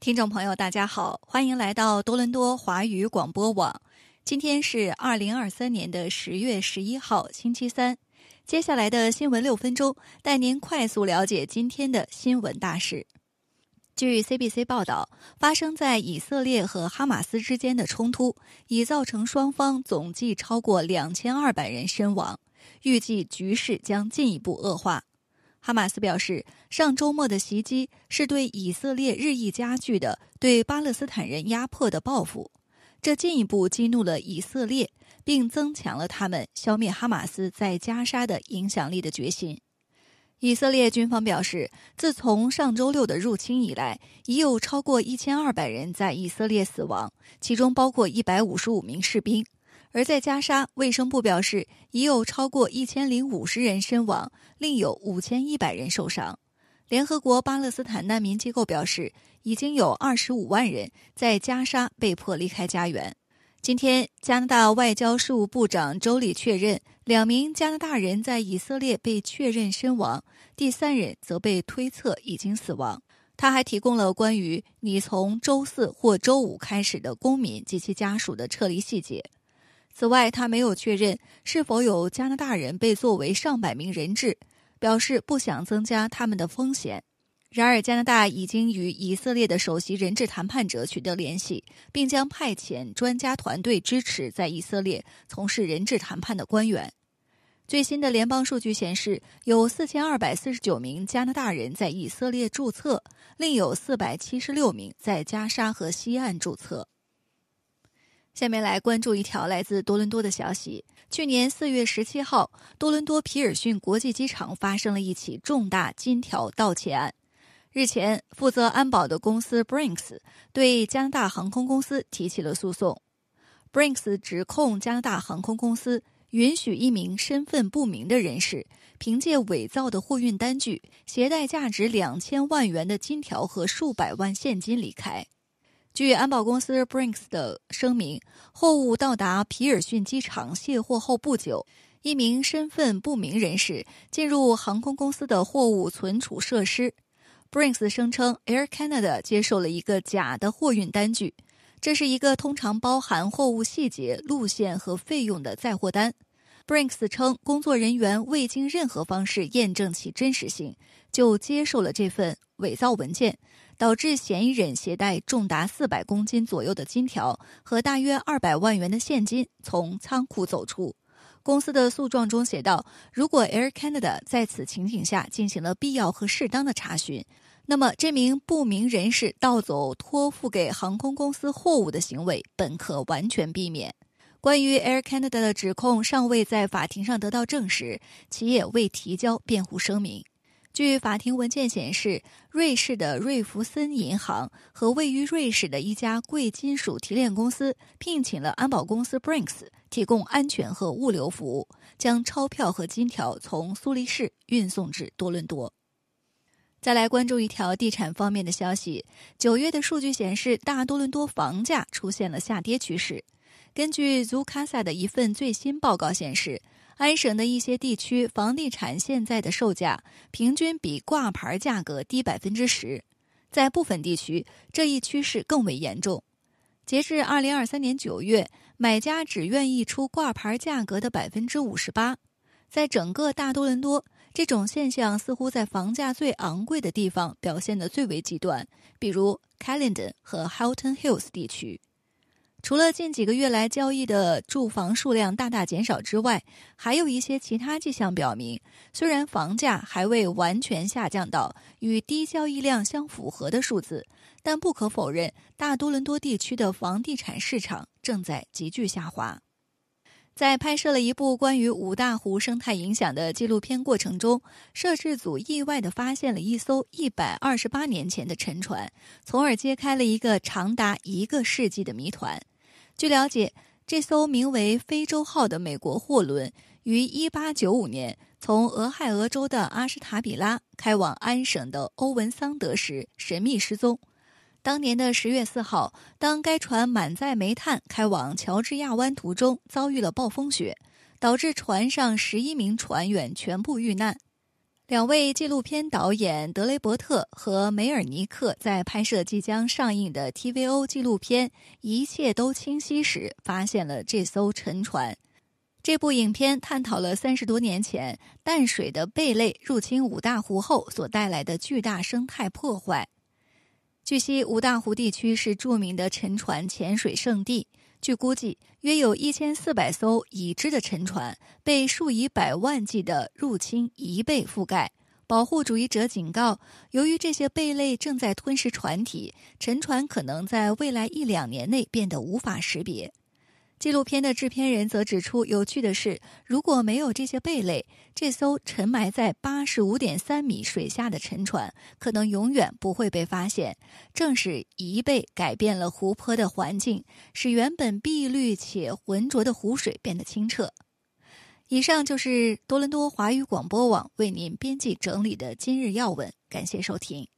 听众朋友，大家好，欢迎来到多伦多华语广播网。今天是二零二三年的十月十一号，星期三。接下来的新闻六分钟，带您快速了解今天的新闻大事。据 CBC 报道，发生在以色列和哈马斯之间的冲突已造成双方总计超过两千二百人身亡，预计局势将进一步恶化。哈马斯表示，上周末的袭击是对以色列日益加剧的对巴勒斯坦人压迫的报复，这进一步激怒了以色列，并增强了他们消灭哈马斯在加沙的影响力的决心。以色列军方表示，自从上周六的入侵以来，已有超过一千二百人在以色列死亡，其中包括一百五十五名士兵。而在加沙，卫生部表示已有超过一千零五十人身亡，另有五千一百人受伤。联合国巴勒斯坦难民机构表示，已经有二十五万人在加沙被迫离开家园。今天，加拿大外交事务部长周里确认，两名加拿大人在以色列被确认身亡，第三人则被推测已经死亡。他还提供了关于你从周四或周五开始的公民及其家属的撤离细节。此外，他没有确认是否有加拿大人被作为上百名人质，表示不想增加他们的风险。然而，加拿大已经与以色列的首席人质谈判者取得联系，并将派遣专家团队支持在以色列从事人质谈判的官员。最新的联邦数据显示，有四千二百四十九名加拿大人在以色列注册，另有四百七十六名在加沙和西岸注册。下面来关注一条来自多伦多的消息。去年四月十七号，多伦多皮尔逊国际机场发生了一起重大金条盗窃案。日前，负责安保的公司 Brinks 对加拿大航空公司提起了诉讼。Brinks 指控加拿大航空公司允许一名身份不明的人士凭借伪造的货运单据，携带价值两千万元的金条和数百万现金离开。据安保公司 Brinks 的声明，货物到达皮尔逊机场卸货后不久，一名身份不明人士进入航空公司的货物存储设施。Brinks 声称，Air Canada 接受了一个假的货运单据，这是一个通常包含货物细节、路线和费用的载货单。Brinks 称，工作人员未经任何方式验证其真实性，就接受了这份伪造文件。导致嫌疑人携带重达四百公斤左右的金条和大约二百万元的现金从仓库走出。公司的诉状中写道：“如果 Air Canada 在此情景下进行了必要和适当的查询，那么这名不明人士盗走托付给航空公司货物的行为本可完全避免。”关于 Air Canada 的指控尚未在法庭上得到证实，其也未提交辩护声明。据法庭文件显示，瑞士的瑞弗森银行和位于瑞士的一家贵金属提炼公司聘请了安保公司 Brinks 提供安全和物流服务，将钞票和金条从苏黎世运送至多伦多。再来关注一条地产方面的消息：九月的数据显示，大多伦多房价出现了下跌趋势。根据 Zukasa 的一份最新报告显示。安省的一些地区房地产现在的售价平均比挂牌价格低百分之十，在部分地区这一趋势更为严重。截至二零二三年九月，买家只愿意出挂牌价格的百分之五十八。在整个大多伦多，这种现象似乎在房价最昂贵的地方表现得最为极端，比如 Caledon 和 Halton Hills 地区。除了近几个月来交易的住房数量大大减少之外，还有一些其他迹象表明，虽然房价还未完全下降到与低交易量相符合的数字，但不可否认，大多伦多地区的房地产市场正在急剧下滑。在拍摄了一部关于五大湖生态影响的纪录片过程中，摄制组意外地发现了一艘一百二十八年前的沉船，从而揭开了一个长达一个世纪的谜团。据了解，这艘名为“非洲号”的美国货轮于1895年从俄亥俄州的阿什塔比拉开往安省的欧文桑德时神秘失踪。当年的10月4号，当该船满载煤炭开往乔治亚湾途中，遭遇了暴风雪，导致船上11名船员全部遇难。两位纪录片导演德雷伯特和梅尔尼克在拍摄即将上映的 TVO 纪录片《一切都清晰》时，发现了这艘沉船。这部影片探讨了三十多年前淡水的贝类入侵五大湖后所带来的巨大生态破坏。据悉，五大湖地区是著名的沉船潜水圣地。据估计，约有一千四百艘已知的沉船被数以百万计的入侵贻贝覆盖。保护主义者警告，由于这些贝类正在吞噬船体，沉船可能在未来一两年内变得无法识别。纪录片的制片人则指出，有趣的是，如果没有这些贝类，这艘沉埋在八十五点三米水下的沉船可能永远不会被发现。正是贻贝改变了湖泊的环境，使原本碧绿且浑浊的湖水变得清澈。以上就是多伦多华语广播网为您编辑整理的今日要闻，感谢收听。